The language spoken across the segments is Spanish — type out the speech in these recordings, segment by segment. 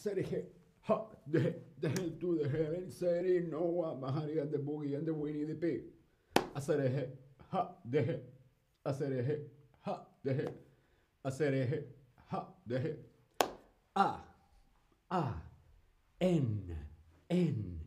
Asereje, ha, deje, deje tú, deje el seri, no, wa, Maharia, the boogie and the Winnie the Pig. Asereje, ha, deje, asereje, ha, deje, asereje, ha, deje. A, a, en, en,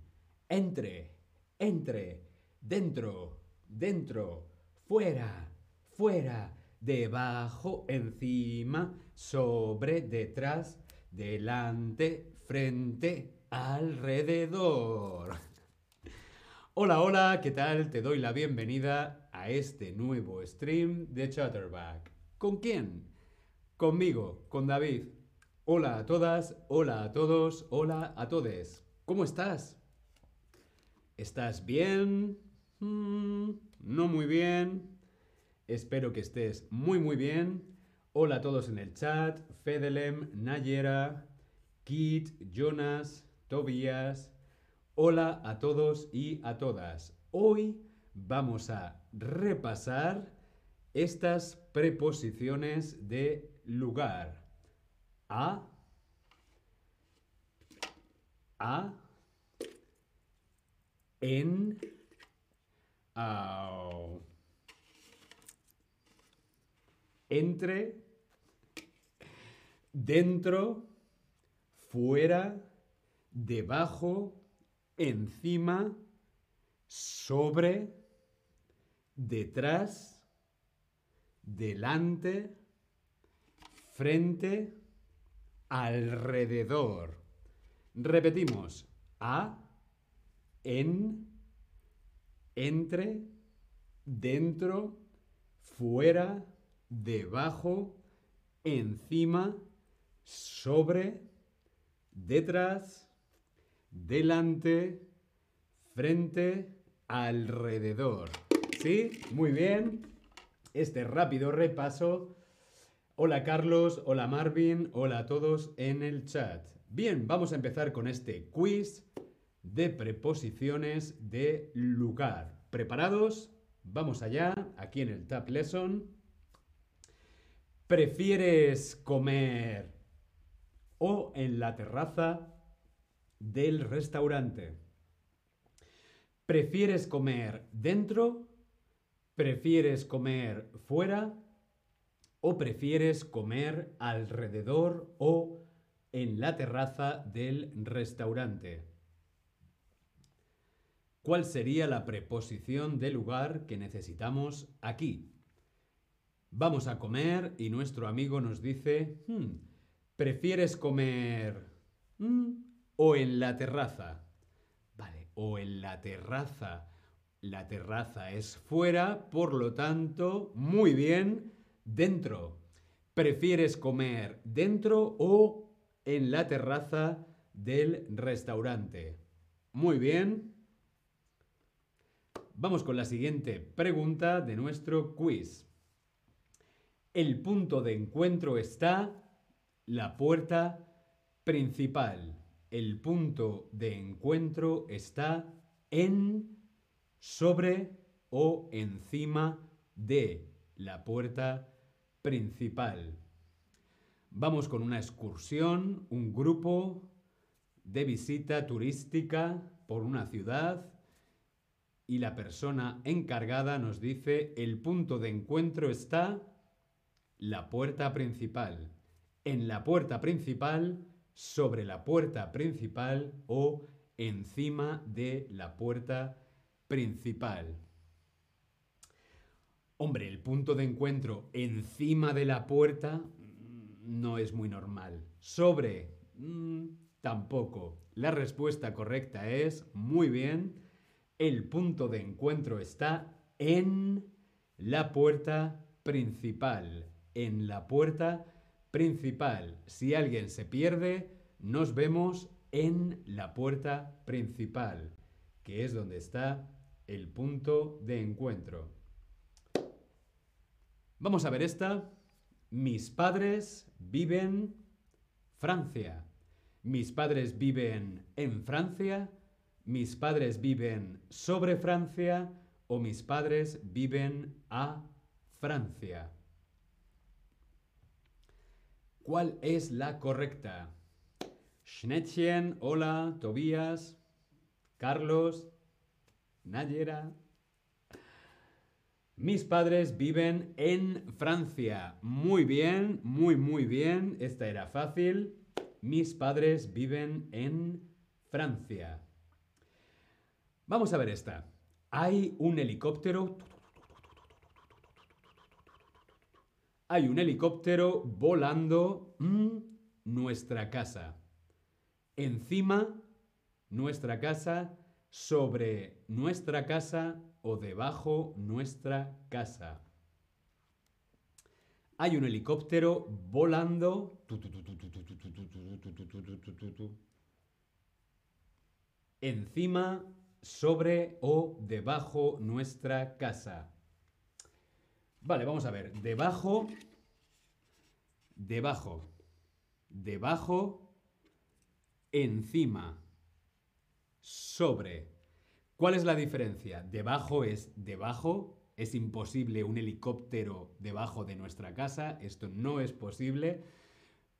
entre, entre, dentro, dentro, fuera, fuera, debajo, encima, sobre, detrás, delante, frente, alrededor. Hola, hola, ¿qué tal? Te doy la bienvenida a este nuevo stream de Chatterback. ¿Con quién? Conmigo, con David. Hola a todas, hola a todos, hola a todes. ¿Cómo estás? ¿Estás bien? Mm, no muy bien. Espero que estés muy muy bien. Hola a todos en el chat. Fedelem, Nayera, Kit, Jonas, Tobias. Hola a todos y a todas. Hoy vamos a repasar estas preposiciones de lugar. A, a, en, au, entre, dentro, fuera, debajo, encima, sobre, detrás, delante, frente, alrededor. Repetimos. A, en, entre, dentro, fuera, debajo, encima, sobre, detrás, delante, frente, alrededor. ¿Sí? Muy bien. Este rápido repaso. Hola Carlos, hola Marvin, hola a todos en el chat. Bien, vamos a empezar con este quiz de preposiciones de lugar. ¿Preparados? Vamos allá, aquí en el Tab Lesson. ¿Prefieres comer o en la terraza del restaurante? ¿Prefieres comer dentro? ¿Prefieres comer fuera? ¿O prefieres comer alrededor o en la terraza del restaurante? ¿Cuál sería la preposición de lugar que necesitamos aquí? Vamos a comer y nuestro amigo nos dice, "Hmm, ¿prefieres comer mm, o en la terraza? Vale, o en la terraza. La terraza es fuera, por lo tanto, muy bien, dentro. ¿Prefieres comer dentro o en la terraza del restaurante? Muy bien. Vamos con la siguiente pregunta de nuestro quiz. El punto de encuentro está la puerta principal. El punto de encuentro está en, sobre o encima de la puerta principal. Vamos con una excursión, un grupo de visita turística por una ciudad y la persona encargada nos dice el punto de encuentro está la puerta principal. En la puerta principal, sobre la puerta principal o encima de la puerta principal. Hombre, el punto de encuentro encima de la puerta mm, no es muy normal. Sobre, mm, tampoco. La respuesta correcta es, muy bien, el punto de encuentro está en la puerta principal. En la puerta principal. Si alguien se pierde, nos vemos en la puerta principal, que es donde está el punto de encuentro. Vamos a ver esta. Mis padres viven Francia. Mis padres viven en Francia. Mis padres viven sobre Francia o mis padres viven a Francia. ¿Cuál es la correcta? Schnettchen, hola, Tobías, Carlos, Nayera. Mis padres viven en Francia. Muy bien, muy, muy bien. Esta era fácil. Mis padres viven en Francia. Vamos a ver esta. Hay un helicóptero. Hay un helicóptero volando mm, nuestra casa. Encima, nuestra casa, sobre nuestra casa o debajo nuestra casa. Hay un helicóptero volando encima, sobre o debajo nuestra casa. Vale, vamos a ver. Debajo, debajo, debajo, encima, sobre. ¿Cuál es la diferencia? Debajo es debajo. Es imposible un helicóptero debajo de nuestra casa. Esto no es posible.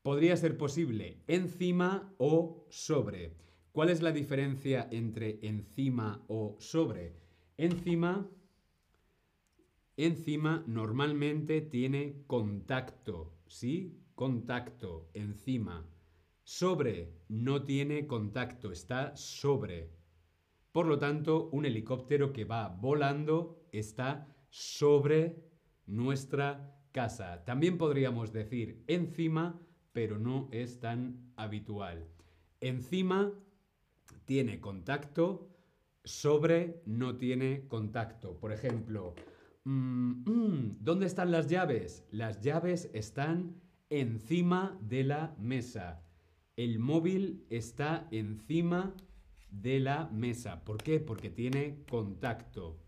Podría ser posible encima o sobre. ¿Cuál es la diferencia entre encima o sobre? Encima, encima normalmente tiene contacto, ¿sí? Contacto, encima. Sobre no tiene contacto, está sobre. Por lo tanto, un helicóptero que va volando está sobre nuestra casa. También podríamos decir encima, pero no es tan habitual. Encima tiene contacto, sobre no tiene contacto. Por ejemplo, mm, mm, ¿dónde están las llaves? Las llaves están encima de la mesa. El móvil está encima de la mesa. ¿Por qué? Porque tiene contacto.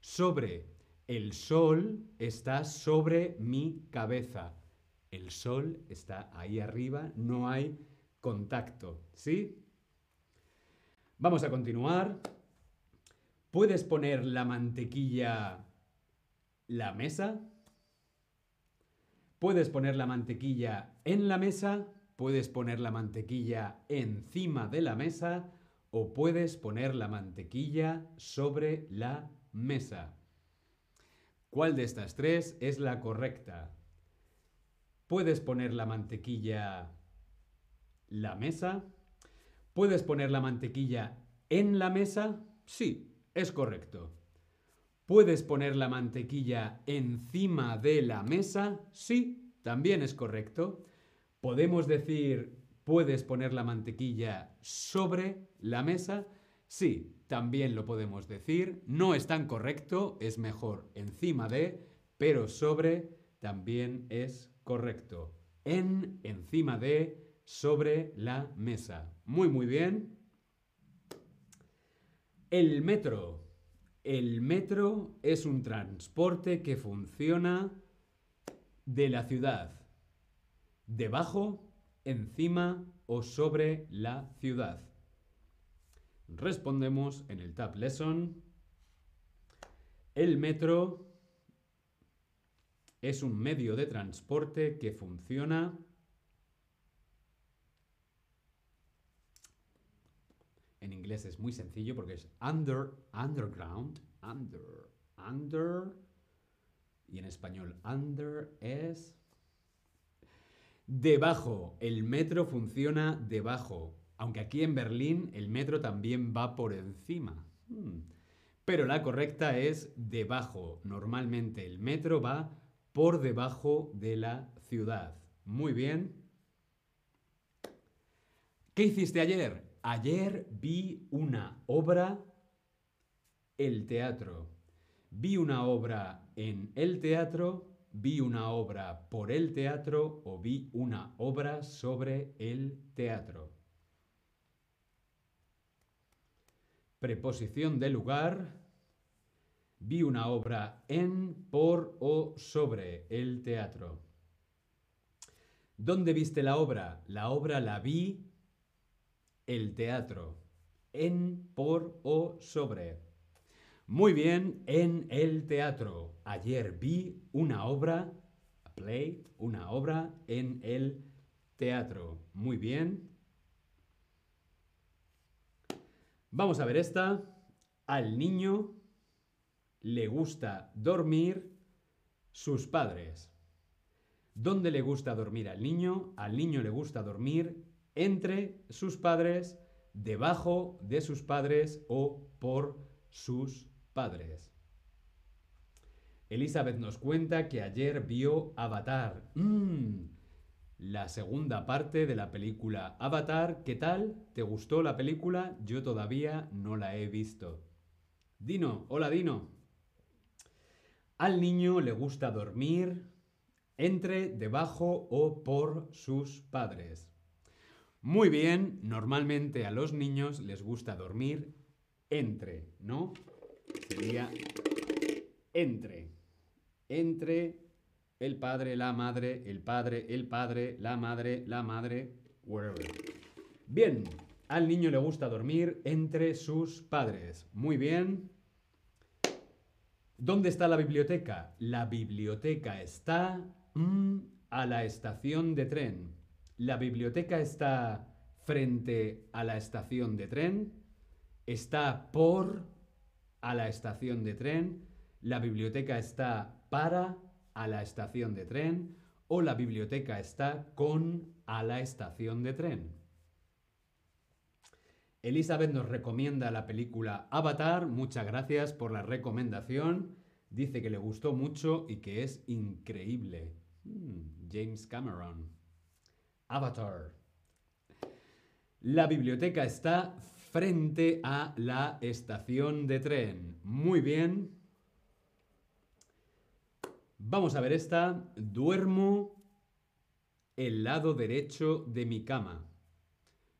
Sobre. El sol está sobre mi cabeza. El sol está ahí arriba, no hay contacto. ¿Sí? Vamos a continuar. ¿Puedes poner la mantequilla la mesa? ¿Puedes poner la mantequilla en la mesa? ¿Puedes poner la mantequilla encima de la mesa? ¿O puedes poner la mantequilla sobre la mesa? ¿Cuál de estas tres es la correcta? ¿Puedes poner la mantequilla la mesa? ¿Puedes poner la mantequilla en la mesa? Sí, es correcto. ¿Puedes poner la mantequilla encima de la mesa? Sí, también es correcto. ¿Podemos decir, ¿puedes poner la mantequilla sobre la mesa? Sí, también lo podemos decir. No es tan correcto, es mejor encima de, pero sobre también es correcto. En, encima de, sobre la mesa. Muy, muy bien. El metro. El metro es un transporte que funciona de la ciudad. Debajo, encima o sobre la ciudad. Respondemos en el Tab Lesson. El metro es un medio de transporte que funciona En inglés es muy sencillo porque es under, underground, under, under. Y en español, under es debajo. El metro funciona debajo. Aunque aquí en Berlín el metro también va por encima. Hmm. Pero la correcta es debajo. Normalmente el metro va por debajo de la ciudad. Muy bien. ¿Qué hiciste ayer? Ayer vi una obra, el teatro. Vi una obra en el teatro, vi una obra por el teatro o vi una obra sobre el teatro. Preposición de lugar. Vi una obra en, por o sobre el teatro. ¿Dónde viste la obra? La obra la vi el teatro. En, por o sobre. Muy bien, en el teatro. Ayer vi una obra, play, una obra en el teatro. Muy bien. Vamos a ver esta. Al niño le gusta dormir sus padres. ¿Dónde le gusta dormir al niño? Al niño le gusta dormir entre sus padres, debajo de sus padres o por sus padres. Elizabeth nos cuenta que ayer vio Avatar. Mm, la segunda parte de la película Avatar. ¿Qué tal? ¿Te gustó la película? Yo todavía no la he visto. Dino, hola Dino. Al niño le gusta dormir entre, debajo o por sus padres. Muy bien, normalmente a los niños les gusta dormir entre, ¿no? Sería entre entre el padre, la madre, el padre, el padre, la madre, la madre, wherever. Bien, al niño le gusta dormir entre sus padres. Muy bien. ¿Dónde está la biblioteca? La biblioteca está mm, a la estación de tren. La biblioteca está frente a la estación de tren. Está por a la estación de tren. La biblioteca está para a la estación de tren o la biblioteca está con a la estación de tren. Elizabeth nos recomienda la película Avatar. Muchas gracias por la recomendación. Dice que le gustó mucho y que es increíble. Hmm, James Cameron. Avatar. La biblioteca está frente a la estación de tren. Muy bien. Vamos a ver esta. Duermo el lado derecho de mi cama.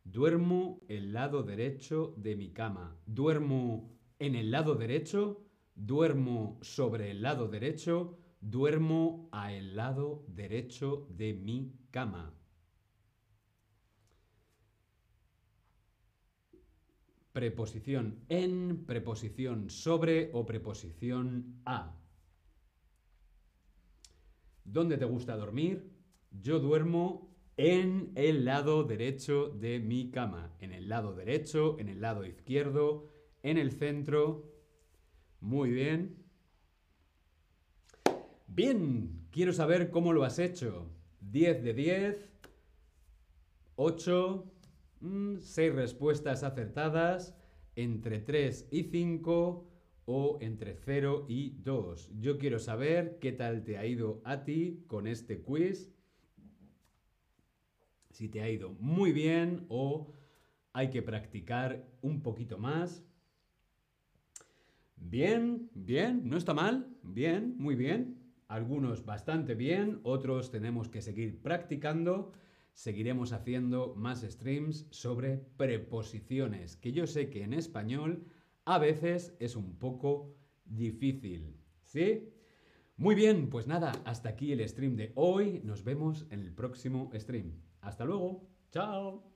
Duermo el lado derecho de mi cama. Duermo en el lado derecho. Duermo sobre el lado derecho. Duermo a el lado derecho de mi cama. Preposición en, preposición sobre o preposición a. ¿Dónde te gusta dormir? Yo duermo en el lado derecho de mi cama. En el lado derecho, en el lado izquierdo, en el centro. Muy bien. Bien, quiero saber cómo lo has hecho. 10 de 10. 8. 6 respuestas acertadas. Entre 3 y 5 o entre 0 y 2. Yo quiero saber qué tal te ha ido a ti con este quiz. Si te ha ido muy bien o hay que practicar un poquito más. Bien, bien, no está mal. Bien, muy bien. Algunos bastante bien, otros tenemos que seguir practicando. Seguiremos haciendo más streams sobre preposiciones, que yo sé que en español a veces es un poco difícil. ¿Sí? Muy bien, pues nada, hasta aquí el stream de hoy. Nos vemos en el próximo stream. Hasta luego. Chao.